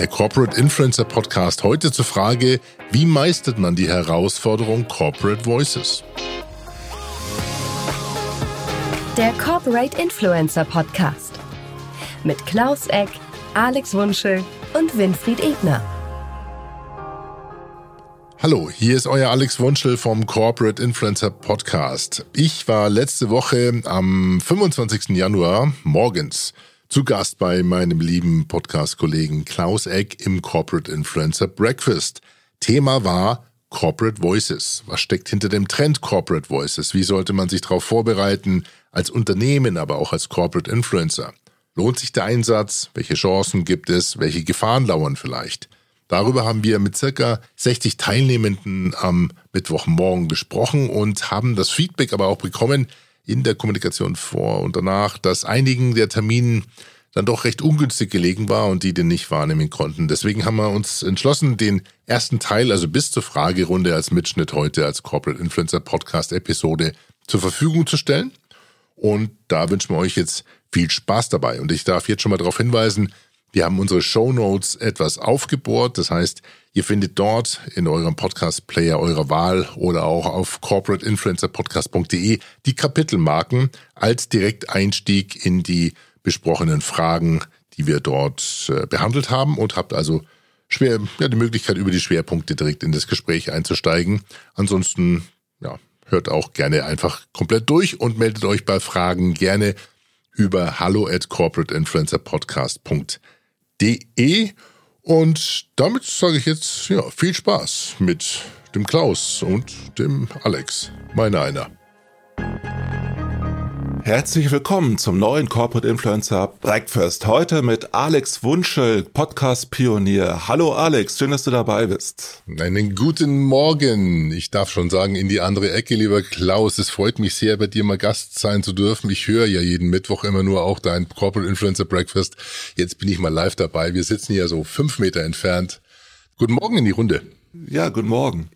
der Corporate Influencer Podcast. Heute zur Frage, wie meistert man die Herausforderung Corporate Voices? Der Corporate Influencer Podcast mit Klaus Eck, Alex Wunschel und Winfried Ebner. Hallo, hier ist euer Alex Wunschel vom Corporate Influencer Podcast. Ich war letzte Woche am 25. Januar morgens zu Gast bei meinem lieben Podcast-Kollegen Klaus Eck im Corporate Influencer Breakfast. Thema war Corporate Voices. Was steckt hinter dem Trend Corporate Voices? Wie sollte man sich darauf vorbereiten, als Unternehmen, aber auch als Corporate Influencer? Lohnt sich der Einsatz? Welche Chancen gibt es? Welche Gefahren lauern vielleicht? Darüber haben wir mit circa 60 Teilnehmenden am Mittwochmorgen gesprochen und haben das Feedback aber auch bekommen, in der Kommunikation vor und danach, dass einigen der Terminen dann doch recht ungünstig gelegen war und die den nicht wahrnehmen konnten. Deswegen haben wir uns entschlossen, den ersten Teil, also bis zur Fragerunde als Mitschnitt heute als Corporate Influencer Podcast Episode zur Verfügung zu stellen. Und da wünschen wir euch jetzt viel Spaß dabei. Und ich darf jetzt schon mal darauf hinweisen, wir haben unsere Show Notes etwas aufgebohrt. Das heißt, ihr findet dort in eurem Podcast-Player eurer Wahl oder auch auf corporateinfluencerpodcast.de die Kapitelmarken als Direkteinstieg in die besprochenen Fragen, die wir dort äh, behandelt haben und habt also schwer, ja, die Möglichkeit, über die Schwerpunkte direkt in das Gespräch einzusteigen. Ansonsten, ja, hört auch gerne einfach komplett durch und meldet euch bei Fragen gerne über hallo at corporateinfluencerpodcast.de de. Und damit sage ich jetzt ja, viel Spaß mit dem Klaus und dem Alex, meine einer. Herzlich willkommen zum neuen Corporate Influencer Breakfast. Heute mit Alex Wunschel, Podcast-Pionier. Hallo Alex, schön, dass du dabei bist. Einen guten Morgen. Ich darf schon sagen, in die andere Ecke, lieber Klaus. Es freut mich sehr, bei dir mal Gast sein zu dürfen. Ich höre ja jeden Mittwoch immer nur auch dein Corporate Influencer Breakfast. Jetzt bin ich mal live dabei. Wir sitzen hier so fünf Meter entfernt. Guten Morgen in die Runde. Ja, guten Morgen.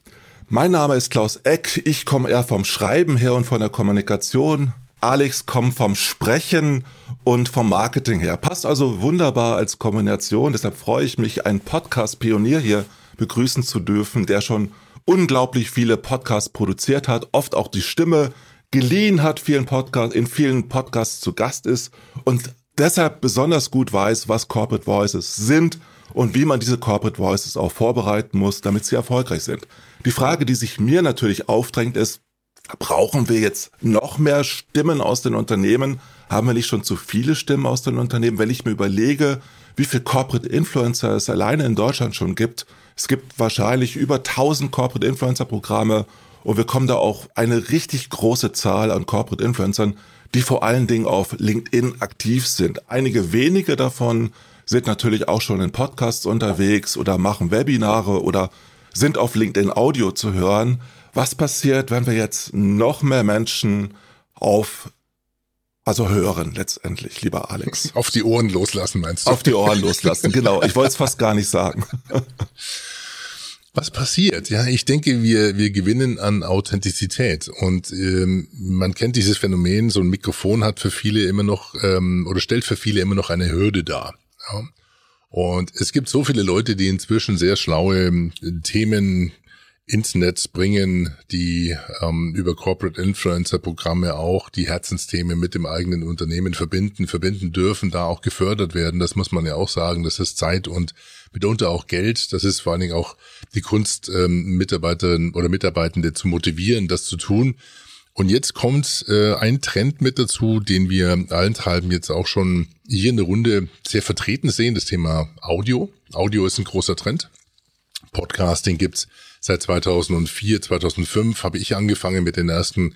Mein Name ist Klaus Eck. Ich komme eher vom Schreiben her und von der Kommunikation. Alex kommt vom Sprechen und vom Marketing her. Passt also wunderbar als Kombination. Deshalb freue ich mich, einen Podcast-Pionier hier begrüßen zu dürfen, der schon unglaublich viele Podcasts produziert hat, oft auch die Stimme geliehen hat, vielen Podcast, in vielen Podcasts zu Gast ist und deshalb besonders gut weiß, was Corporate Voices sind und wie man diese Corporate Voices auch vorbereiten muss, damit sie erfolgreich sind. Die Frage, die sich mir natürlich aufdrängt, ist, Brauchen wir jetzt noch mehr Stimmen aus den Unternehmen? Haben wir nicht schon zu viele Stimmen aus den Unternehmen? Wenn ich mir überlege, wie viel Corporate Influencer es alleine in Deutschland schon gibt, es gibt wahrscheinlich über 1000 Corporate Influencer Programme und wir kommen da auch eine richtig große Zahl an Corporate Influencern, die vor allen Dingen auf LinkedIn aktiv sind. Einige wenige davon sind natürlich auch schon in Podcasts unterwegs oder machen Webinare oder sind auf LinkedIn Audio zu hören. Was passiert, wenn wir jetzt noch mehr Menschen auf, also hören letztendlich, lieber Alex? Auf die Ohren loslassen, meinst du? Auf die Ohren loslassen, genau. Ich wollte es fast gar nicht sagen. Was passiert? Ja, ich denke, wir, wir gewinnen an Authentizität und ähm, man kennt dieses Phänomen, so ein Mikrofon hat für viele immer noch ähm, oder stellt für viele immer noch eine Hürde dar. Ja. Und es gibt so viele Leute, die inzwischen sehr schlaue ähm, Themen ins Netz bringen, die ähm, über Corporate Influencer Programme auch die Herzensthemen mit dem eigenen Unternehmen verbinden, verbinden dürfen, da auch gefördert werden. Das muss man ja auch sagen. Das ist Zeit und mitunter auch Geld. Das ist vor allen Dingen auch die Kunst, ähm, Mitarbeiterinnen oder Mitarbeitende zu motivieren, das zu tun. Und jetzt kommt äh, ein Trend mit dazu, den wir allenthalben jetzt auch schon hier in der Runde sehr vertreten sehen, das Thema Audio. Audio ist ein großer Trend. Podcasting gibt's Seit 2004, 2005 habe ich angefangen mit den ersten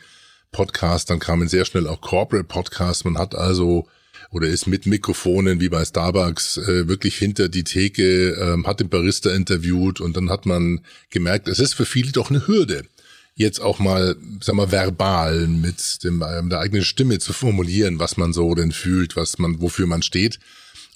Podcasts. Dann kamen sehr schnell auch Corporate Podcasts. Man hat also oder ist mit Mikrofonen wie bei Starbucks äh, wirklich hinter die Theke, ähm, hat den Barista interviewt und dann hat man gemerkt, es ist für viele doch eine Hürde, jetzt auch mal, sag mal, verbal mit dem, ähm, der eigenen Stimme zu formulieren, was man so denn fühlt, was man, wofür man steht.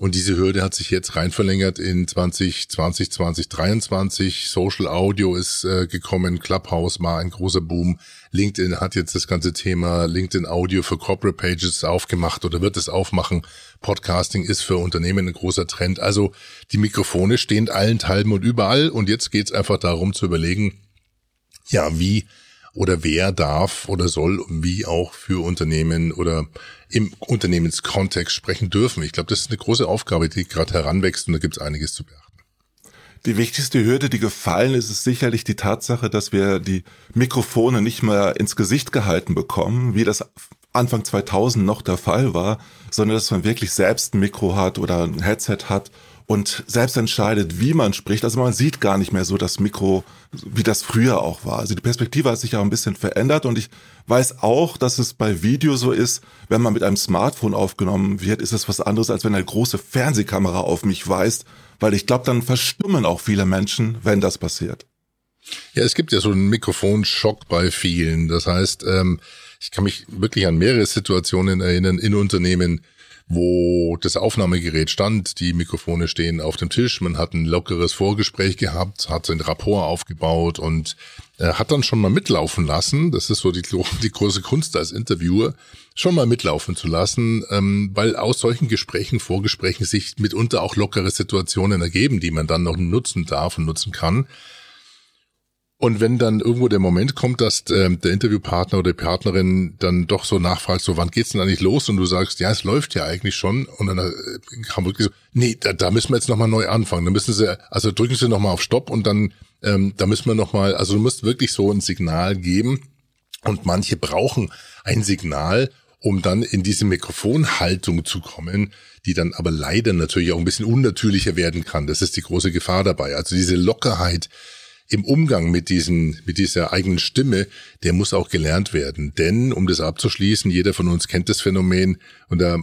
Und diese Hürde hat sich jetzt rein verlängert in 2020, 2023. Social Audio ist äh, gekommen, Clubhouse war ein großer Boom. LinkedIn hat jetzt das ganze Thema LinkedIn Audio für Corporate Pages aufgemacht oder wird es aufmachen. Podcasting ist für Unternehmen ein großer Trend. Also die Mikrofone stehen allenthalben und überall. Und jetzt geht es einfach darum zu überlegen, ja, wie oder wer darf oder soll wie auch für Unternehmen oder im Unternehmenskontext sprechen dürfen. Ich glaube, das ist eine große Aufgabe, die gerade heranwächst und da gibt es einiges zu beachten. Die wichtigste Hürde, die gefallen ist, ist sicherlich die Tatsache, dass wir die Mikrofone nicht mehr ins Gesicht gehalten bekommen, wie das Anfang 2000 noch der Fall war, sondern dass man wirklich selbst ein Mikro hat oder ein Headset hat und selbst entscheidet, wie man spricht. Also man sieht gar nicht mehr so das Mikro, wie das früher auch war. Also die Perspektive hat sich auch ein bisschen verändert und ich weiß auch, dass es bei Video so ist, wenn man mit einem Smartphone aufgenommen wird, ist es was anderes, als wenn eine große Fernsehkamera auf mich weist, weil ich glaube, dann verstummen auch viele Menschen, wenn das passiert. Ja, es gibt ja so einen Mikrofonschock bei vielen. Das heißt, ähm, ich kann mich wirklich an mehrere Situationen erinnern in Unternehmen, wo das Aufnahmegerät stand, die Mikrofone stehen auf dem Tisch, man hat ein lockeres Vorgespräch gehabt, hat ein Rapport aufgebaut und äh, hat dann schon mal mitlaufen lassen, das ist so die, die große Kunst als Interviewer, schon mal mitlaufen zu lassen, ähm, weil aus solchen Gesprächen, Vorgesprächen sich mitunter auch lockere Situationen ergeben, die man dann noch nutzen darf und nutzen kann. Und wenn dann irgendwo der Moment kommt, dass äh, der Interviewpartner oder die Partnerin dann doch so nachfragt, so wann geht's denn eigentlich los? Und du sagst, ja, es läuft ja eigentlich schon. Und dann äh, kam wirklich so, nee, da, da müssen wir jetzt nochmal neu anfangen. Da müssen sie, also drücken sie nochmal auf Stopp und dann, ähm, da müssen wir nochmal, also du musst wirklich so ein Signal geben. Und manche brauchen ein Signal, um dann in diese Mikrofonhaltung zu kommen, die dann aber leider natürlich auch ein bisschen unnatürlicher werden kann. Das ist die große Gefahr dabei. Also diese Lockerheit, im Umgang mit diesen, mit dieser eigenen Stimme, der muss auch gelernt werden. Denn, um das abzuschließen, jeder von uns kennt das Phänomen und da,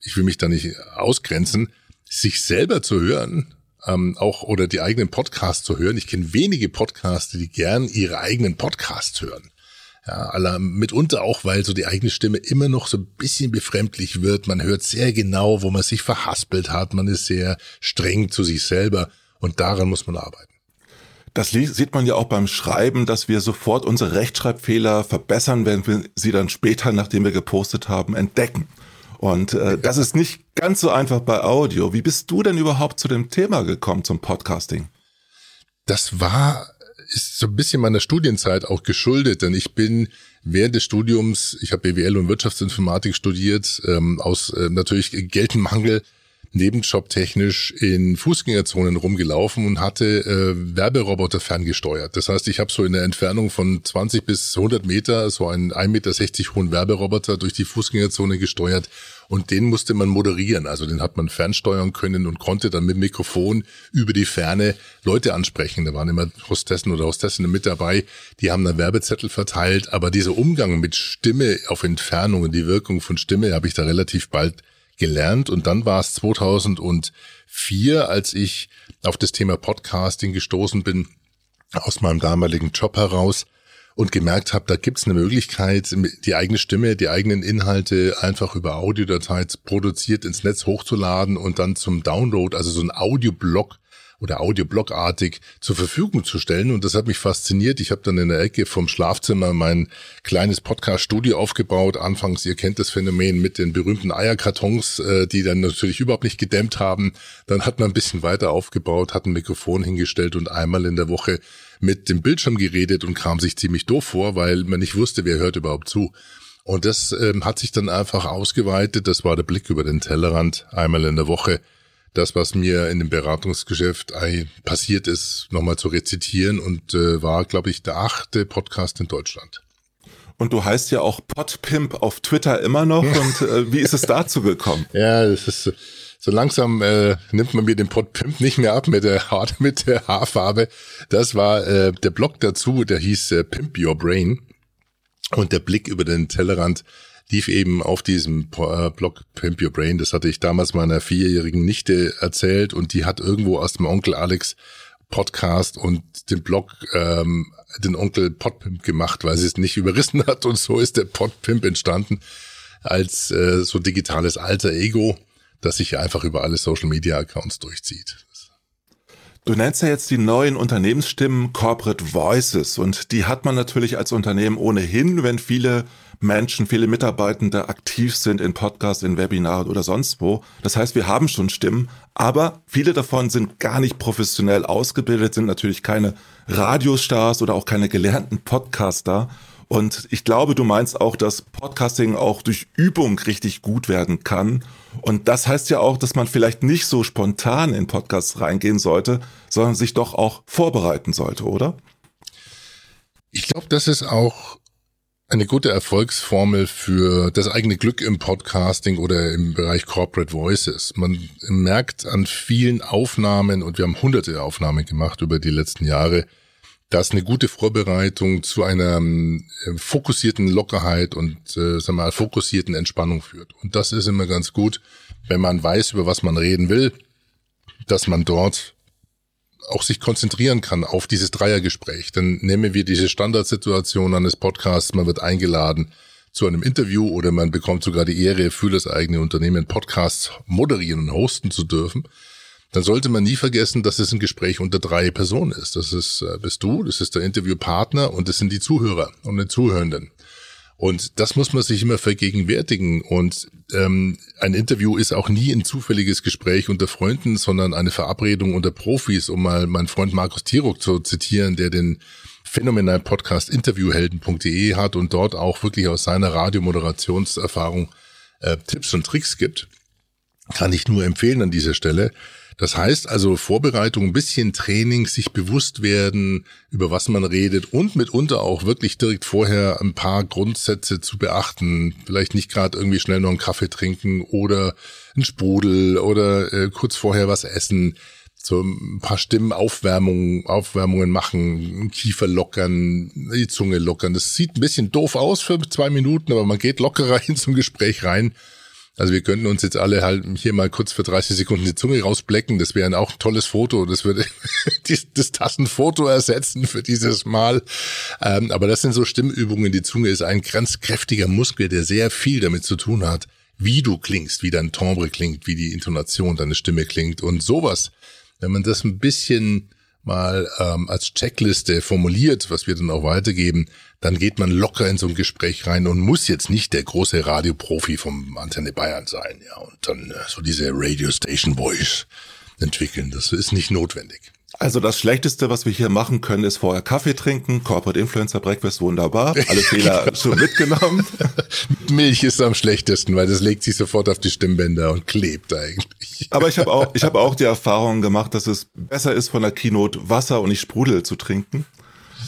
ich will mich da nicht ausgrenzen, sich selber zu hören, ähm, auch oder die eigenen Podcasts zu hören. Ich kenne wenige Podcasts, die gern ihre eigenen Podcasts hören. Ja, aller, mitunter auch, weil so die eigene Stimme immer noch so ein bisschen befremdlich wird. Man hört sehr genau, wo man sich verhaspelt hat. Man ist sehr streng zu sich selber und daran muss man arbeiten. Das sieht man ja auch beim Schreiben, dass wir sofort unsere Rechtschreibfehler verbessern, wenn wir sie dann später, nachdem wir gepostet haben, entdecken. Und äh, das ist nicht ganz so einfach bei Audio. Wie bist du denn überhaupt zu dem Thema gekommen, zum Podcasting? Das war, ist so ein bisschen meiner Studienzeit auch geschuldet, denn ich bin während des Studiums, ich habe BWL und Wirtschaftsinformatik studiert, ähm, aus äh, natürlich Geldmangel nebenjobtechnisch in Fußgängerzonen rumgelaufen und hatte äh, Werberoboter ferngesteuert. Das heißt, ich habe so in der Entfernung von 20 bis 100 Meter so einen 1,60 Meter hohen Werberoboter durch die Fußgängerzone gesteuert und den musste man moderieren. Also den hat man fernsteuern können und konnte dann mit Mikrofon über die Ferne Leute ansprechen. Da waren immer Hostessen oder Hostessinnen mit dabei, die haben dann Werbezettel verteilt. Aber dieser Umgang mit Stimme auf Entfernung und die Wirkung von Stimme habe ich da relativ bald gelernt. Und dann war es 2004, als ich auf das Thema Podcasting gestoßen bin, aus meinem damaligen Job heraus und gemerkt habe, da gibt's eine Möglichkeit, die eigene Stimme, die eigenen Inhalte einfach über Audiodatei produziert ins Netz hochzuladen und dann zum Download, also so ein Audioblog oder Audioblogartig zur Verfügung zu stellen. Und das hat mich fasziniert. Ich habe dann in der Ecke vom Schlafzimmer mein kleines Podcast-Studio aufgebaut. Anfangs, ihr kennt das Phänomen mit den berühmten Eierkartons, äh, die dann natürlich überhaupt nicht gedämmt haben. Dann hat man ein bisschen weiter aufgebaut, hat ein Mikrofon hingestellt und einmal in der Woche mit dem Bildschirm geredet und kam sich ziemlich doof vor, weil man nicht wusste, wer hört überhaupt zu. Und das ähm, hat sich dann einfach ausgeweitet. Das war der Blick über den Tellerrand einmal in der Woche das, was mir in dem Beratungsgeschäft passiert ist, nochmal zu rezitieren und äh, war, glaube ich, der achte Podcast in Deutschland. Und du heißt ja auch Podpimp auf Twitter immer noch. Und äh, wie ist es dazu gekommen? ja, das ist so langsam äh, nimmt man mir den Podpimp nicht mehr ab mit der mit der Haarfarbe. Das war äh, der Blog dazu, der hieß äh, Pimp Your Brain. Und der Blick über den Tellerrand lief eben auf diesem äh, Blog Pimp Your Brain. Das hatte ich damals meiner vierjährigen Nichte erzählt und die hat irgendwo aus dem Onkel Alex Podcast und den Blog ähm, den Onkel Podpimp gemacht, weil sie es nicht überrissen hat und so ist der Podpimp entstanden als äh, so digitales alter Ego das sich einfach über alle Social Media Accounts durchzieht. Du nennst ja jetzt die neuen Unternehmensstimmen Corporate Voices und die hat man natürlich als Unternehmen ohnehin, wenn viele Menschen, viele Mitarbeitende aktiv sind in Podcasts, in Webinaren oder sonst wo. Das heißt, wir haben schon Stimmen, aber viele davon sind gar nicht professionell ausgebildet, sind natürlich keine Radiostars oder auch keine gelernten Podcaster. Und ich glaube, du meinst auch, dass Podcasting auch durch Übung richtig gut werden kann. Und das heißt ja auch, dass man vielleicht nicht so spontan in Podcasts reingehen sollte, sondern sich doch auch vorbereiten sollte, oder? Ich glaube, das ist auch eine gute Erfolgsformel für das eigene Glück im Podcasting oder im Bereich Corporate Voices. Man merkt an vielen Aufnahmen, und wir haben hunderte Aufnahmen gemacht über die letzten Jahre, dass eine gute Vorbereitung zu einer äh, fokussierten Lockerheit und äh, sagen wir mal, fokussierten Entspannung führt. Und das ist immer ganz gut, wenn man weiß, über was man reden will, dass man dort auch sich konzentrieren kann auf dieses Dreiergespräch. Dann nehmen wir diese Standardsituation eines Podcasts, man wird eingeladen zu einem Interview oder man bekommt sogar die Ehre, für das eigene Unternehmen Podcasts moderieren und hosten zu dürfen. Dann sollte man nie vergessen, dass es ein Gespräch unter drei Personen ist. Das ist, äh, bist du, das ist der Interviewpartner und das sind die Zuhörer und die Zuhörenden. Und das muss man sich immer vergegenwärtigen. Und ähm, ein Interview ist auch nie ein zufälliges Gespräch unter Freunden, sondern eine Verabredung unter Profis, um mal meinen Freund Markus Tirok zu zitieren, der den phänomenalen Podcast interviewhelden.de hat und dort auch wirklich aus seiner Radiomoderationserfahrung äh, Tipps und Tricks gibt. Kann ich nur empfehlen an dieser Stelle. Das heißt also Vorbereitung, ein bisschen Training, sich bewusst werden, über was man redet und mitunter auch wirklich direkt vorher ein paar Grundsätze zu beachten. Vielleicht nicht gerade irgendwie schnell noch einen Kaffee trinken oder einen Sprudel oder äh, kurz vorher was essen. So ein paar Stimmenaufwärmungen Aufwärmungen machen, Kiefer lockern, die Zunge lockern. Das sieht ein bisschen doof aus für zwei Minuten, aber man geht lockerer in zum Gespräch rein also wir könnten uns jetzt alle halt hier mal kurz für 30 Sekunden die Zunge rausblecken. Das wäre auch ein tolles Foto. Das würde das Tassenfoto ersetzen für dieses Mal. Ähm, aber das sind so Stimmübungen. Die Zunge ist ein ganz kräftiger Muskel, der sehr viel damit zu tun hat, wie du klingst, wie dein Timbre klingt, wie die Intonation deiner Stimme klingt und sowas. Wenn man das ein bisschen mal ähm, als Checkliste formuliert, was wir dann auch weitergeben, dann geht man locker in so ein Gespräch rein und muss jetzt nicht der große Radioprofi vom Antenne Bayern sein, ja, und dann äh, so diese Radio Station Voice entwickeln. Das ist nicht notwendig. Also das Schlechteste, was wir hier machen können, ist vorher Kaffee trinken. Corporate Influencer Breakfast wunderbar. Alle Fehler schon mitgenommen. Milch ist am schlechtesten, weil das legt sich sofort auf die Stimmbänder und klebt eigentlich. Aber ich habe auch, ich habe auch die Erfahrung gemacht, dass es besser ist, von der Keynote Wasser und nicht Sprudel zu trinken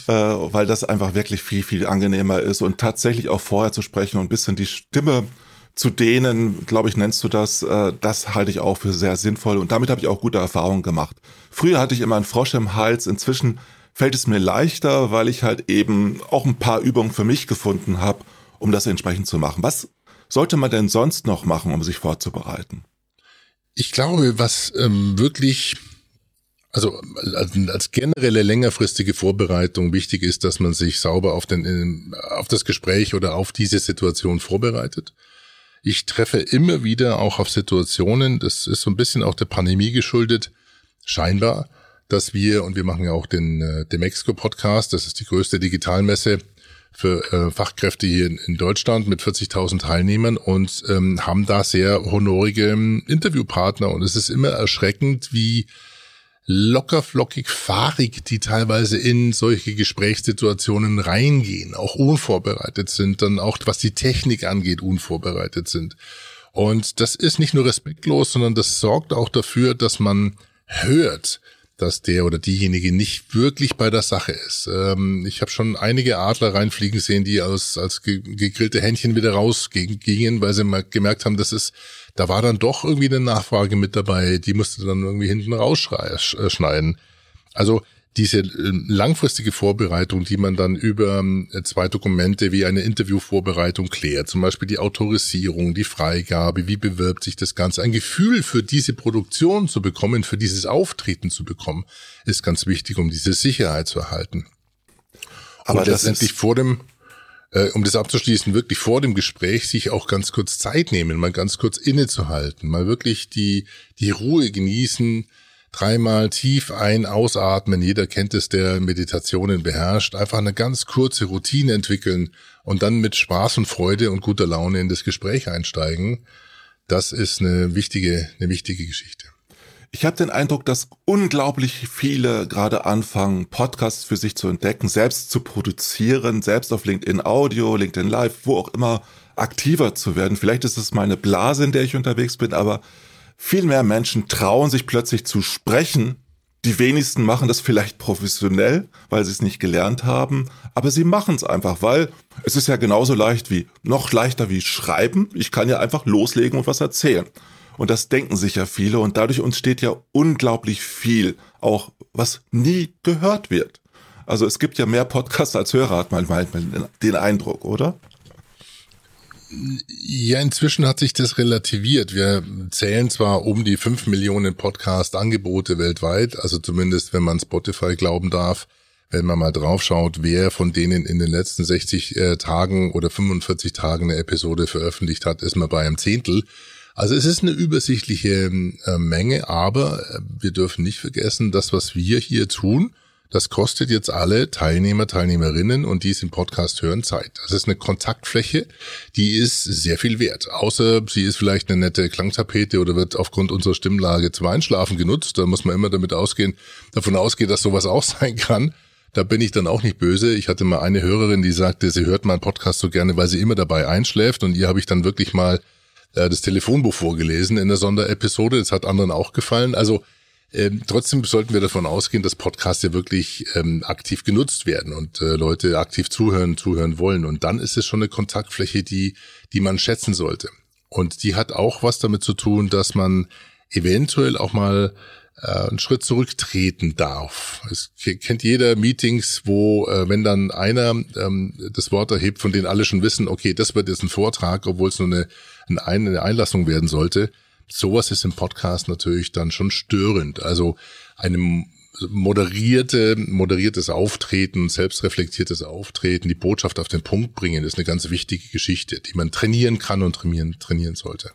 äh, weil das einfach wirklich viel, viel angenehmer ist und tatsächlich auch vorher zu sprechen und ein bisschen die Stimme zu dehnen, glaube ich, nennst du das, äh, das halte ich auch für sehr sinnvoll und damit habe ich auch gute Erfahrungen gemacht. Früher hatte ich immer einen Frosch im Hals, inzwischen fällt es mir leichter, weil ich halt eben auch ein paar Übungen für mich gefunden habe, um das entsprechend zu machen. Was sollte man denn sonst noch machen, um sich vorzubereiten? Ich glaube, was ähm, wirklich also als generelle längerfristige Vorbereitung wichtig ist, dass man sich sauber auf, den, auf das Gespräch oder auf diese Situation vorbereitet. Ich treffe immer wieder auch auf Situationen, das ist so ein bisschen auch der Pandemie geschuldet, scheinbar, dass wir, und wir machen ja auch den äh, Demexco Podcast, das ist die größte Digitalmesse für äh, Fachkräfte hier in, in Deutschland mit 40.000 Teilnehmern und ähm, haben da sehr honorige ähm, Interviewpartner. Und es ist immer erschreckend, wie lockerflockig fahrig, die teilweise in solche Gesprächssituationen reingehen, auch unvorbereitet sind, dann auch was die Technik angeht, unvorbereitet sind. Und das ist nicht nur respektlos, sondern das sorgt auch dafür, dass man hört, dass der oder diejenige nicht wirklich bei der Sache ist. Ähm, ich habe schon einige Adler reinfliegen sehen, die aus, als gegrillte Händchen wieder rausgingen, weil sie mal gemerkt haben, dass es da war dann doch irgendwie eine Nachfrage mit dabei, die musste dann irgendwie hinten rausschneiden. Also diese äh, langfristige Vorbereitung, die man dann über äh, zwei Dokumente wie eine Interviewvorbereitung klärt, zum Beispiel die Autorisierung, die Freigabe, wie bewirbt sich das Ganze, ein Gefühl für diese Produktion zu bekommen, für dieses Auftreten zu bekommen, ist ganz wichtig, um diese Sicherheit zu erhalten. Aber Und letztendlich vor dem äh, um das abzuschließen, wirklich vor dem Gespräch sich auch ganz kurz Zeit nehmen, mal ganz kurz innezuhalten, mal wirklich die, die Ruhe genießen, dreimal tief ein, ausatmen. Jeder kennt es, der Meditationen beherrscht. Einfach eine ganz kurze Routine entwickeln und dann mit Spaß und Freude und guter Laune in das Gespräch einsteigen. Das ist eine wichtige, eine wichtige Geschichte. Ich habe den Eindruck, dass unglaublich viele gerade anfangen, Podcasts für sich zu entdecken, selbst zu produzieren, selbst auf LinkedIn Audio, LinkedIn Live, wo auch immer aktiver zu werden. Vielleicht ist es meine Blase, in der ich unterwegs bin, aber viel mehr Menschen trauen sich plötzlich zu sprechen. Die wenigsten machen das vielleicht professionell, weil sie es nicht gelernt haben, aber sie machen es einfach, weil es ist ja genauso leicht wie, noch leichter wie schreiben. Ich kann ja einfach loslegen und was erzählen. Und das denken sich ja viele und dadurch entsteht ja unglaublich viel, auch was nie gehört wird. Also es gibt ja mehr Podcasts als Hörer, hat man manchmal den Eindruck, oder? Ja, inzwischen hat sich das relativiert. Wir zählen zwar um die fünf Millionen Podcast-Angebote weltweit, also zumindest wenn man Spotify glauben darf, wenn man mal draufschaut, wer von denen in den letzten 60 äh, Tagen oder 45 Tagen eine Episode veröffentlicht hat, ist man bei einem Zehntel. Also es ist eine übersichtliche äh, Menge, aber äh, wir dürfen nicht vergessen, das, was wir hier tun, das kostet jetzt alle Teilnehmer, Teilnehmerinnen und die es im Podcast hören Zeit. Das ist eine Kontaktfläche, die ist sehr viel wert. Außer sie ist vielleicht eine nette Klangtapete oder wird aufgrund unserer Stimmlage zum Einschlafen genutzt. Da muss man immer damit ausgehen, davon ausgehen, dass sowas auch sein kann. Da bin ich dann auch nicht böse. Ich hatte mal eine Hörerin, die sagte, sie hört meinen Podcast so gerne, weil sie immer dabei einschläft. Und ihr habe ich dann wirklich mal äh, das Telefonbuch vorgelesen in der Sonderepisode. Das hat anderen auch gefallen. Also ähm, trotzdem sollten wir davon ausgehen, dass Podcasts ja wirklich ähm, aktiv genutzt werden und äh, Leute aktiv zuhören, zuhören wollen. Und dann ist es schon eine Kontaktfläche, die, die man schätzen sollte. Und die hat auch was damit zu tun, dass man eventuell auch mal äh, einen Schritt zurücktreten darf. Es kennt jeder Meetings, wo, äh, wenn dann einer ähm, das Wort erhebt, von denen alle schon wissen, okay, das wird jetzt ein Vortrag, obwohl es nur eine, eine Einlassung werden sollte. Sowas ist im Podcast natürlich dann schon störend. Also eine moderierte, moderiertes Auftreten, selbstreflektiertes Auftreten, die Botschaft auf den Punkt bringen, ist eine ganz wichtige Geschichte, die man trainieren kann und trainieren, trainieren sollte.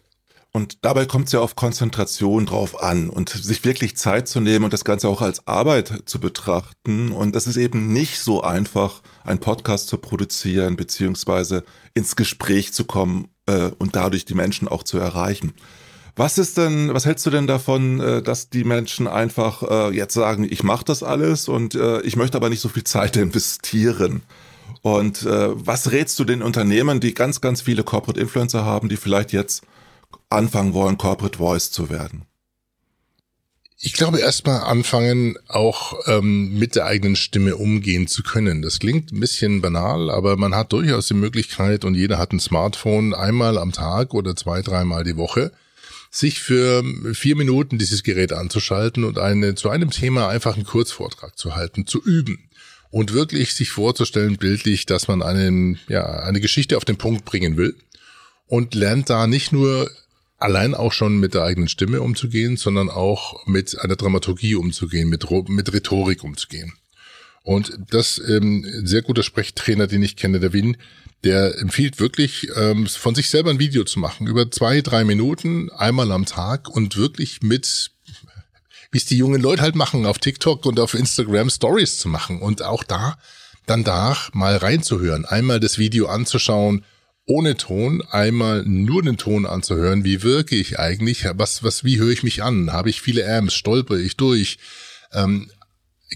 Und dabei kommt es ja auf Konzentration drauf an und sich wirklich Zeit zu nehmen und das Ganze auch als Arbeit zu betrachten. Und das ist eben nicht so einfach, einen Podcast zu produzieren, beziehungsweise ins Gespräch zu kommen äh, und dadurch die Menschen auch zu erreichen. Was ist denn, was hältst du denn davon, äh, dass die Menschen einfach äh, jetzt sagen, ich mache das alles und äh, ich möchte aber nicht so viel Zeit investieren? Und was rätst du den Unternehmen, die ganz, ganz viele Corporate Influencer haben, die vielleicht jetzt anfangen wollen, Corporate Voice zu werden? Ich glaube, erstmal anfangen, auch ähm, mit der eigenen Stimme umgehen zu können. Das klingt ein bisschen banal, aber man hat durchaus die Möglichkeit und jeder hat ein Smartphone einmal am Tag oder zwei, dreimal die Woche, sich für vier Minuten dieses Gerät anzuschalten und eine, zu einem Thema einfach einen Kurzvortrag zu halten, zu üben und wirklich sich vorzustellen bildlich, dass man einen, ja, eine Geschichte auf den Punkt bringen will und lernt da nicht nur allein auch schon mit der eigenen Stimme umzugehen, sondern auch mit einer Dramaturgie umzugehen, mit, mit Rhetorik umzugehen. Und das ähm, sehr guter Sprechtrainer, den ich kenne, der Wien, der empfiehlt wirklich, ähm, von sich selber ein Video zu machen, über zwei, drei Minuten, einmal am Tag und wirklich mit, wie es die jungen Leute halt machen, auf TikTok und auf Instagram Stories zu machen und auch da dann da mal reinzuhören, einmal das Video anzuschauen, ohne Ton einmal nur den Ton anzuhören. Wie wirke ich eigentlich? Was, was, wie höre ich mich an? Habe ich viele Amps? Stolper ich durch? Ähm,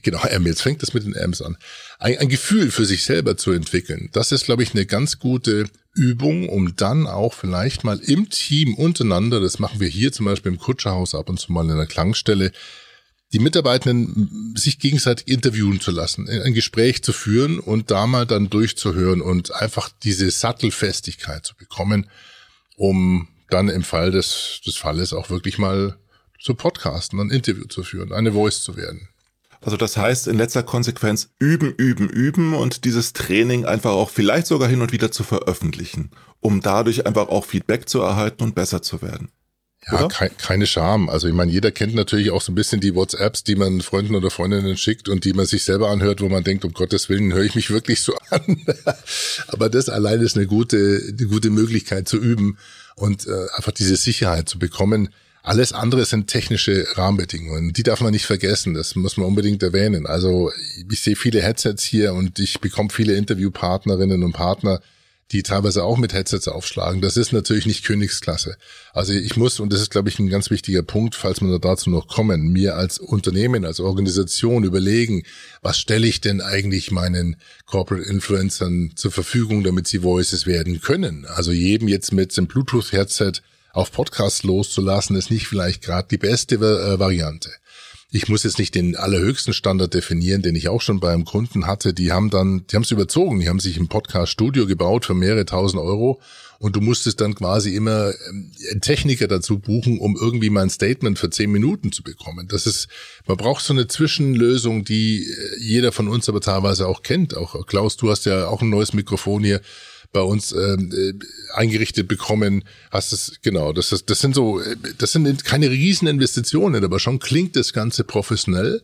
genau, jetzt fängt das mit den Amps an. Ein, ein Gefühl für sich selber zu entwickeln. Das ist, glaube ich, eine ganz gute Übung, um dann auch vielleicht mal im Team untereinander, das machen wir hier zum Beispiel im Kutscherhaus ab und zu mal in einer Klangstelle, die Mitarbeitenden sich gegenseitig interviewen zu lassen, ein Gespräch zu führen und da mal dann durchzuhören und einfach diese Sattelfestigkeit zu bekommen, um dann im Fall des, des Falles auch wirklich mal zu podcasten, ein Interview zu führen, eine Voice zu werden. Also das heißt in letzter Konsequenz üben, üben, üben und dieses Training einfach auch vielleicht sogar hin und wieder zu veröffentlichen, um dadurch einfach auch Feedback zu erhalten und besser zu werden. Ja, ke keine Scham. Also ich meine, jeder kennt natürlich auch so ein bisschen die WhatsApps, die man Freunden oder Freundinnen schickt und die man sich selber anhört, wo man denkt, um Gottes Willen höre ich mich wirklich so an. Aber das allein ist eine gute, eine gute Möglichkeit zu üben und äh, einfach diese Sicherheit zu bekommen. Alles andere sind technische Rahmenbedingungen. Die darf man nicht vergessen. Das muss man unbedingt erwähnen. Also ich sehe viele Headsets hier und ich bekomme viele Interviewpartnerinnen und Partner, die teilweise auch mit Headsets aufschlagen. Das ist natürlich nicht Königsklasse. Also ich muss, und das ist, glaube ich, ein ganz wichtiger Punkt, falls wir dazu noch kommen, mir als Unternehmen, als Organisation überlegen, was stelle ich denn eigentlich meinen Corporate Influencern zur Verfügung, damit sie Voices werden können. Also jedem jetzt mit dem Bluetooth-Headset auf Podcast loszulassen, ist nicht vielleicht gerade die beste äh, Variante ich muss jetzt nicht den allerhöchsten Standard definieren, den ich auch schon beim Kunden hatte. Die haben dann, die haben es überzogen. Die haben sich ein Podcast-Studio gebaut für mehrere tausend Euro und du musstest dann quasi immer ähm, einen Techniker dazu buchen, um irgendwie mein Statement für zehn Minuten zu bekommen. Das ist, man braucht so eine Zwischenlösung, die äh, jeder von uns aber teilweise auch kennt. Auch Klaus, du hast ja auch ein neues Mikrofon hier bei uns ähm, äh, eingerichtet bekommen. Hast es genau, das ist, das sind so, das sind keine riesen Investitionen, aber schon klingt das Ganze professionell.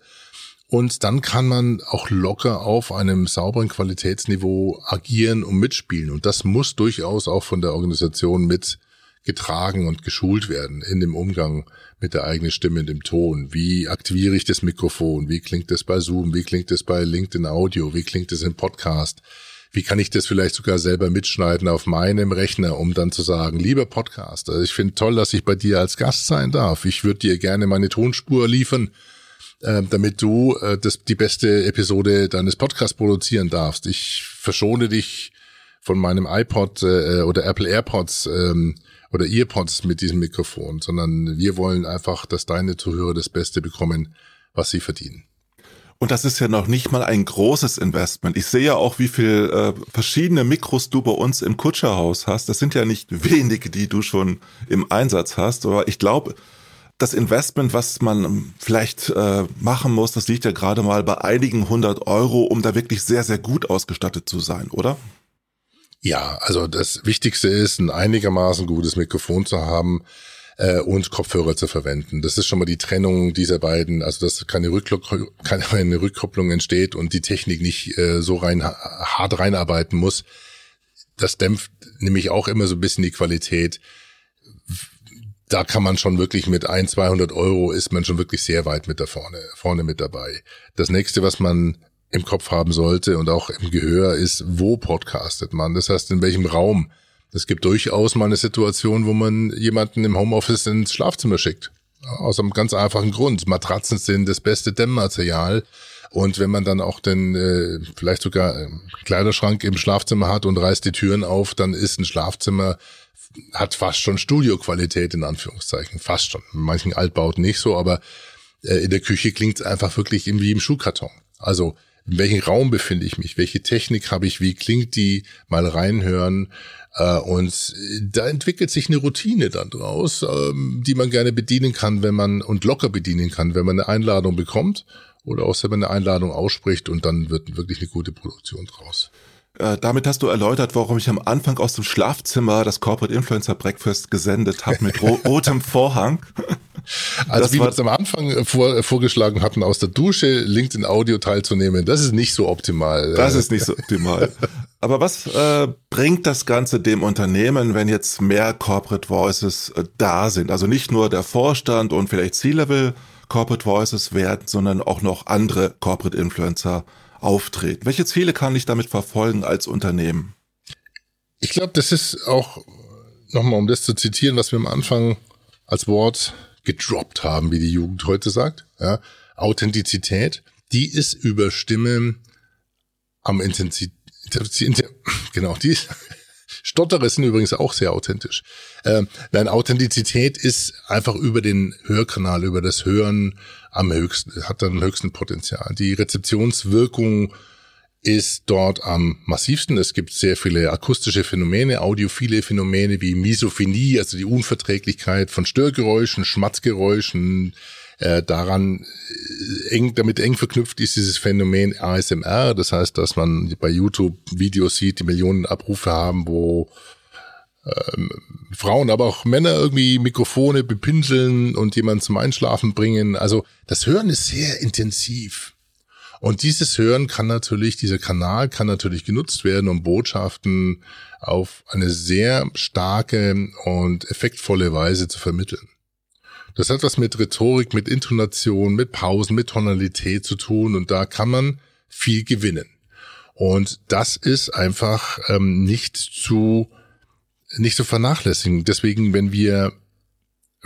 Und dann kann man auch locker auf einem sauberen Qualitätsniveau agieren und mitspielen. Und das muss durchaus auch von der Organisation mit getragen und geschult werden in dem Umgang mit der eigenen Stimme in dem Ton. Wie aktiviere ich das Mikrofon? Wie klingt das bei Zoom? Wie klingt das bei LinkedIn Audio? Wie klingt das im Podcast? Wie kann ich das vielleicht sogar selber mitschneiden auf meinem Rechner, um dann zu sagen, lieber Podcaster, ich finde toll, dass ich bei dir als Gast sein darf. Ich würde dir gerne meine Tonspur liefern, äh, damit du äh, das, die beste Episode deines Podcasts produzieren darfst. Ich verschone dich von meinem iPod äh, oder Apple AirPods ähm, oder Earpods mit diesem Mikrofon, sondern wir wollen einfach, dass deine Zuhörer das Beste bekommen, was sie verdienen. Und das ist ja noch nicht mal ein großes Investment. Ich sehe ja auch, wie viel äh, verschiedene Mikros du bei uns im Kutscherhaus hast. Das sind ja nicht wenige, die du schon im Einsatz hast. Aber ich glaube, das Investment, was man vielleicht äh, machen muss, das liegt ja gerade mal bei einigen hundert Euro, um da wirklich sehr, sehr gut ausgestattet zu sein, oder? Ja, also das Wichtigste ist, ein einigermaßen gutes Mikrofon zu haben äh, und Kopfhörer zu verwenden. Das ist schon mal die Trennung dieser beiden, also dass keine, Rückkopplung, keine Rückkopplung entsteht und die Technik nicht äh, so rein hart reinarbeiten muss. Das dämpft nämlich auch immer so ein bisschen die Qualität. Da kann man schon wirklich mit ein, 200 Euro ist man schon wirklich sehr weit mit da vorne, vorne mit dabei. Das nächste, was man im Kopf haben sollte und auch im Gehör ist, wo podcastet man? Das heißt, in welchem Raum es gibt durchaus mal eine Situation, wo man jemanden im Homeoffice ins Schlafzimmer schickt. Aus einem ganz einfachen Grund. Matratzen sind das beste Dämmmaterial. Und wenn man dann auch den äh, vielleicht sogar Kleiderschrank im Schlafzimmer hat und reißt die Türen auf, dann ist ein Schlafzimmer hat fast schon Studioqualität in Anführungszeichen, fast schon. In manchen Altbauten nicht so, aber äh, in der Küche klingt es einfach wirklich wie im Schuhkarton. Also in welchem Raum befinde ich mich, welche Technik habe ich, wie klingt die, mal reinhören. Äh, und da entwickelt sich eine Routine dann draus, ähm, die man gerne bedienen kann, wenn man und locker bedienen kann, wenn man eine Einladung bekommt oder auch selber eine Einladung ausspricht und dann wird wirklich eine gute Produktion draus. Äh, damit hast du erläutert, warum ich am Anfang aus dem Schlafzimmer das Corporate Influencer Breakfast gesendet habe mit ro rotem Vorhang. Also das wie wir es am Anfang äh, vor, äh, vorgeschlagen hatten, aus der Dusche LinkedIn Audio teilzunehmen, das ist nicht so optimal. Das ist nicht so optimal. Aber was äh, bringt das Ganze dem Unternehmen, wenn jetzt mehr Corporate Voices äh, da sind? Also nicht nur der Vorstand und vielleicht C-Level Corporate Voices werden, sondern auch noch andere Corporate Influencer auftreten. Welche Ziele kann ich damit verfolgen als Unternehmen? Ich glaube, das ist auch nochmal, um das zu zitieren, was wir am Anfang als Wort gedroppt haben, wie die Jugend heute sagt. Ja, Authentizität, die ist über Stimme am Intensität, genau, die Stotterer sind übrigens auch sehr authentisch. Ähm, nein, Authentizität ist einfach über den Hörkanal, über das Hören am höchsten, hat dann höchsten Potenzial. Die Rezeptionswirkung ist dort am massivsten. Es gibt sehr viele akustische Phänomene, audiophile Phänomene wie Misophonie, also die Unverträglichkeit von Störgeräuschen, Schmatzgeräuschen. Äh, daran äh, eng, damit eng verknüpft ist dieses Phänomen ASMR. Das heißt, dass man bei YouTube Videos sieht, die Millionen Abrufe haben, wo ähm, Frauen, aber auch Männer irgendwie Mikrofone bepinseln und jemanden zum Einschlafen bringen. Also das Hören ist sehr intensiv. Und dieses Hören kann natürlich, dieser Kanal kann natürlich genutzt werden, um Botschaften auf eine sehr starke und effektvolle Weise zu vermitteln. Das hat was mit Rhetorik, mit Intonation, mit Pausen, mit Tonalität zu tun und da kann man viel gewinnen. Und das ist einfach ähm, nicht zu nicht zu vernachlässigen. Deswegen, wenn wir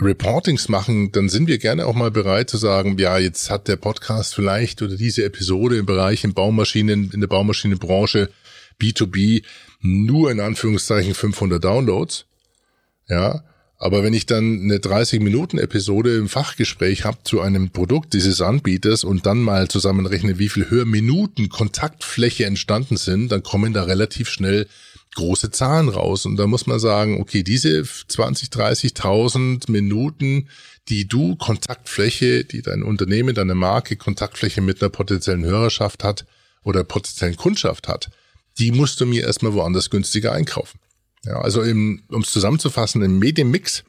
Reportings machen, dann sind wir gerne auch mal bereit zu sagen, ja, jetzt hat der Podcast vielleicht oder diese Episode im Bereich in Baumaschinen, in der Baumaschinenbranche B2B nur in Anführungszeichen 500 Downloads. Ja, aber wenn ich dann eine 30-Minuten-Episode im Fachgespräch habe zu einem Produkt dieses Anbieters und dann mal zusammenrechne, wie viel Hörminuten Kontaktfläche entstanden sind, dann kommen da relativ schnell große Zahlen raus. Und da muss man sagen, okay, diese 20, 30.000 Minuten, die du Kontaktfläche, die dein Unternehmen, deine Marke Kontaktfläche mit einer potenziellen Hörerschaft hat oder potenziellen Kundschaft hat, die musst du mir erstmal woanders günstiger einkaufen. Ja, also um es zusammenzufassen, im Medienmix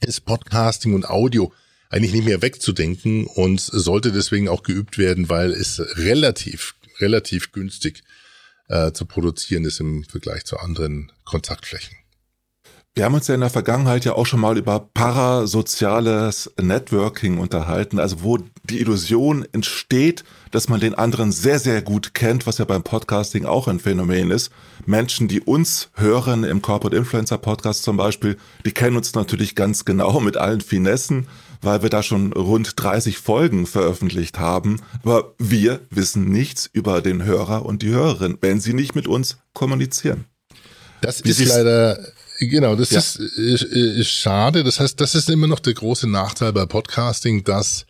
ist Podcasting und Audio eigentlich nicht mehr wegzudenken und sollte deswegen auch geübt werden, weil es relativ, relativ günstig äh, zu produzieren ist im Vergleich zu anderen Kontaktflächen. Wir haben uns ja in der Vergangenheit ja auch schon mal über parasoziales Networking unterhalten, also wo die Illusion entsteht, dass man den anderen sehr, sehr gut kennt, was ja beim Podcasting auch ein Phänomen ist. Menschen, die uns hören im Corporate Influencer Podcast zum Beispiel, die kennen uns natürlich ganz genau mit allen Finessen, weil wir da schon rund 30 Folgen veröffentlicht haben. Aber wir wissen nichts über den Hörer und die Hörerin, wenn sie nicht mit uns kommunizieren. Das Wie ist leider Genau, das ja. ist, ist, ist schade. Das heißt, das ist immer noch der große Nachteil bei Podcasting, dass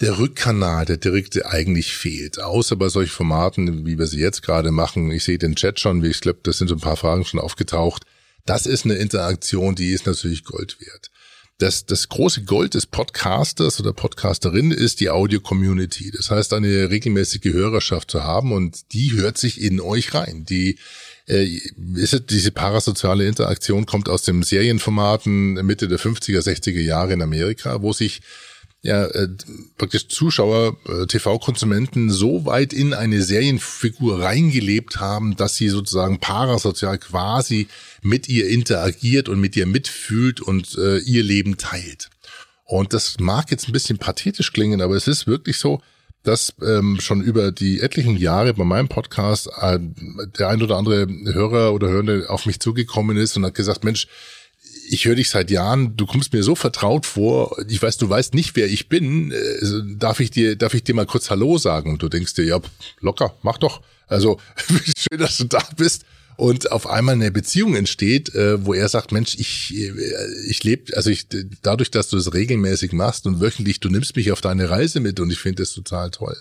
der Rückkanal, der direkte eigentlich fehlt. Außer bei solchen Formaten, wie wir sie jetzt gerade machen. Ich sehe den Chat schon, wie ich glaube, das sind so ein paar Fragen schon aufgetaucht. Das ist eine Interaktion, die ist natürlich Gold wert. Das, das große Gold des Podcasters oder Podcasterin ist die Audio-Community. Das heißt, eine regelmäßige Hörerschaft zu haben und die hört sich in euch rein. Die äh, ist diese parasoziale Interaktion kommt aus dem Serienformaten Mitte der 50er, 60er Jahre in Amerika, wo sich ja äh, praktisch Zuschauer, äh, TV-Konsumenten so weit in eine Serienfigur reingelebt haben, dass sie sozusagen parasozial quasi mit ihr interagiert und mit ihr mitfühlt und äh, ihr Leben teilt. Und das mag jetzt ein bisschen pathetisch klingen, aber es ist wirklich so, dass ähm, schon über die etlichen Jahre bei meinem Podcast äh, der ein oder andere Hörer oder Hörende auf mich zugekommen ist und hat gesagt, Mensch, ich höre dich seit Jahren, du kommst mir so vertraut vor, ich weiß, du weißt nicht, wer ich bin, äh, darf ich dir, darf ich dir mal kurz Hallo sagen? Und du denkst dir, ja, locker, mach doch. Also, schön, dass du da bist und auf einmal eine Beziehung entsteht, äh, wo er sagt, Mensch, ich, äh, ich lebe, also ich, dadurch, dass du es regelmäßig machst und wöchentlich, du nimmst mich auf deine Reise mit und ich finde das total toll.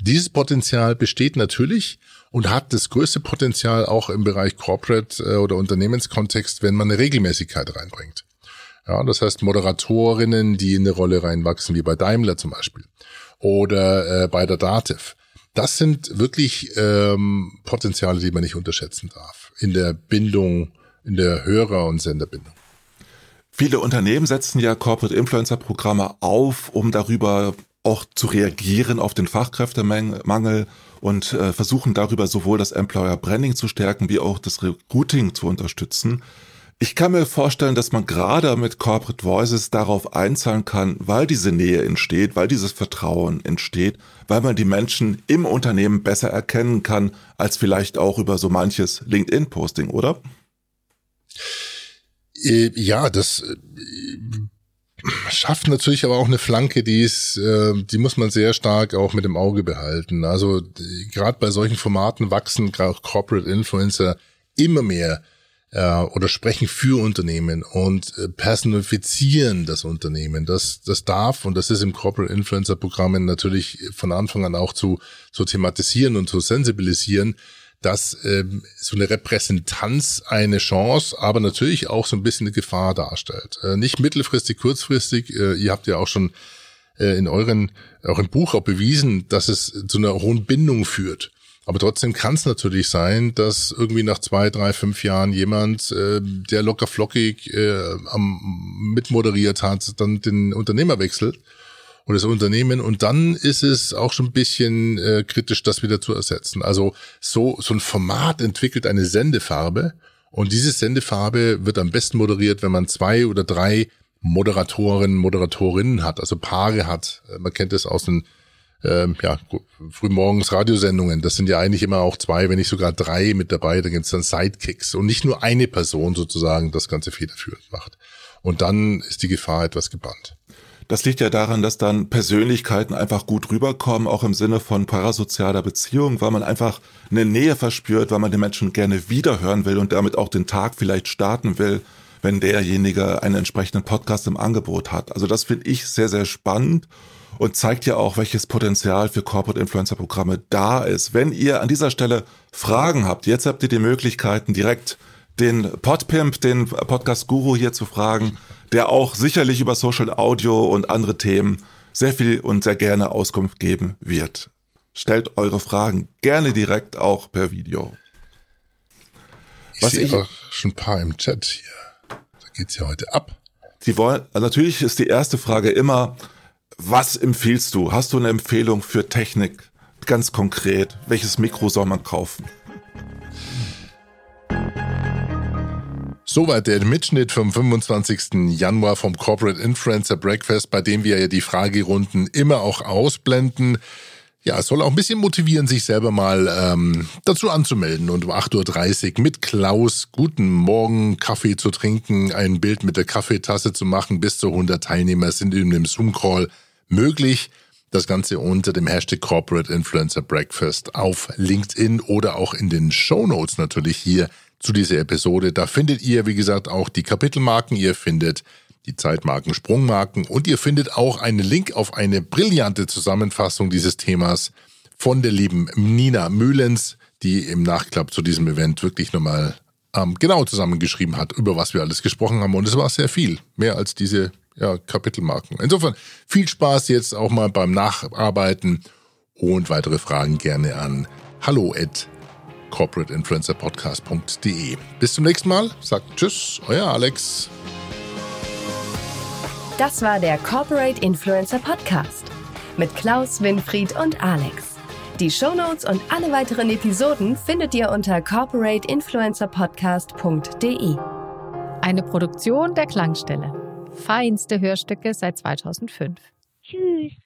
Dieses Potenzial besteht natürlich und hat das größte Potenzial auch im Bereich Corporate äh, oder Unternehmenskontext, wenn man eine Regelmäßigkeit reinbringt. Ja, das heißt Moderatorinnen, die in eine Rolle reinwachsen, wie bei Daimler zum Beispiel oder äh, bei der Dativ das sind wirklich ähm, Potenziale, die man nicht unterschätzen darf in der Bindung, in der Hörer- und Senderbindung. Viele Unternehmen setzen ja Corporate Influencer Programme auf, um darüber auch zu reagieren auf den Fachkräftemangel und äh, versuchen darüber sowohl das Employer Branding zu stärken wie auch das Recruiting zu unterstützen. Ich kann mir vorstellen, dass man gerade mit Corporate Voices darauf einzahlen kann, weil diese Nähe entsteht, weil dieses Vertrauen entsteht, weil man die Menschen im Unternehmen besser erkennen kann, als vielleicht auch über so manches LinkedIn-Posting, oder? Äh, ja, das äh, schafft natürlich aber auch eine Flanke, die ist, äh, die muss man sehr stark auch mit dem Auge behalten. Also gerade bei solchen Formaten wachsen Corporate Influencer immer mehr äh, oder sprechen für Unternehmen und äh, personifizieren das Unternehmen. Das, das darf und das ist im Corporate Influencer Programmen natürlich von Anfang an auch zu, zu thematisieren und zu sensibilisieren, dass ähm, so eine Repräsentanz eine Chance, aber natürlich auch so ein bisschen eine Gefahr darstellt. Äh, nicht mittelfristig, kurzfristig. Äh, ihr habt ja auch schon äh, in euren, auch im Buch auch bewiesen, dass es zu einer hohen Bindung führt. Aber trotzdem kann es natürlich sein, dass irgendwie nach zwei, drei, fünf Jahren jemand, äh, der locker flockig äh, mitmoderiert hat, dann den Unternehmer wechselt oder das Unternehmen und dann ist es auch schon ein bisschen äh, kritisch, das wieder zu ersetzen. Also so, so ein Format entwickelt eine Sendefarbe und diese Sendefarbe wird am besten moderiert, wenn man zwei oder drei Moderatoren, Moderatorinnen hat, also Paare hat. Man kennt das aus den ähm, ja, frühmorgens Radiosendungen. Das sind ja eigentlich immer auch zwei, wenn nicht sogar drei mit dabei. Da gibt es dann Sidekicks und nicht nur eine Person sozusagen das Ganze federführend macht. Und dann ist die Gefahr etwas gebannt. Das liegt ja daran, dass dann Persönlichkeiten einfach gut rüberkommen, auch im Sinne von parasozialer Beziehung, weil man einfach eine Nähe verspürt, weil man den Menschen gerne wiederhören will und damit auch den Tag vielleicht starten will, wenn derjenige einen entsprechenden Podcast im Angebot hat. Also das finde ich sehr, sehr spannend und zeigt ja auch, welches Potenzial für Corporate Influencer Programme da ist. Wenn ihr an dieser Stelle Fragen habt, jetzt habt ihr die Möglichkeiten direkt den Podpimp, den Podcast Guru hier zu fragen, der auch sicherlich über Social Audio und andere Themen sehr viel und sehr gerne Auskunft geben wird. Stellt eure Fragen gerne direkt auch per Video. Ich Was sehe ich, auch schon ein paar im Chat hier. Da geht's ja heute ab. Sie wollen, natürlich ist die erste Frage immer, was empfiehlst du? Hast du eine Empfehlung für Technik? Ganz konkret, welches Mikro soll man kaufen? Soweit der Mitschnitt vom 25. Januar vom Corporate Influencer Breakfast, bei dem wir ja die Fragerunden immer auch ausblenden. Ja, es soll auch ein bisschen motivieren, sich selber mal ähm, dazu anzumelden und um 8.30 Uhr mit Klaus guten Morgen Kaffee zu trinken, ein Bild mit der Kaffeetasse zu machen. Bis zu 100 Teilnehmer sind in dem Zoom-Call möglich. Das Ganze unter dem Hashtag Corporate Influencer Breakfast auf LinkedIn oder auch in den Show Notes natürlich hier zu dieser Episode. Da findet ihr, wie gesagt, auch die Kapitelmarken. Ihr findet die Zeitmarken, Sprungmarken und ihr findet auch einen Link auf eine brillante Zusammenfassung dieses Themas von der lieben Nina Mühlens, die im Nachklapp zu diesem Event wirklich nochmal ähm, genau zusammengeschrieben hat, über was wir alles gesprochen haben. Und es war sehr viel, mehr als diese ja, Kapitelmarken. Insofern viel Spaß jetzt auch mal beim Nacharbeiten und weitere Fragen gerne an hallo at corporateinfluencerpodcast.de. Bis zum nächsten Mal. Sagt Tschüss, euer Alex. Das war der Corporate Influencer Podcast mit Klaus, Winfried und Alex. Die Shownotes und alle weiteren Episoden findet ihr unter corporateinfluencerpodcast.de. Eine Produktion der Klangstelle. Feinste Hörstücke seit 2005. Tschüss.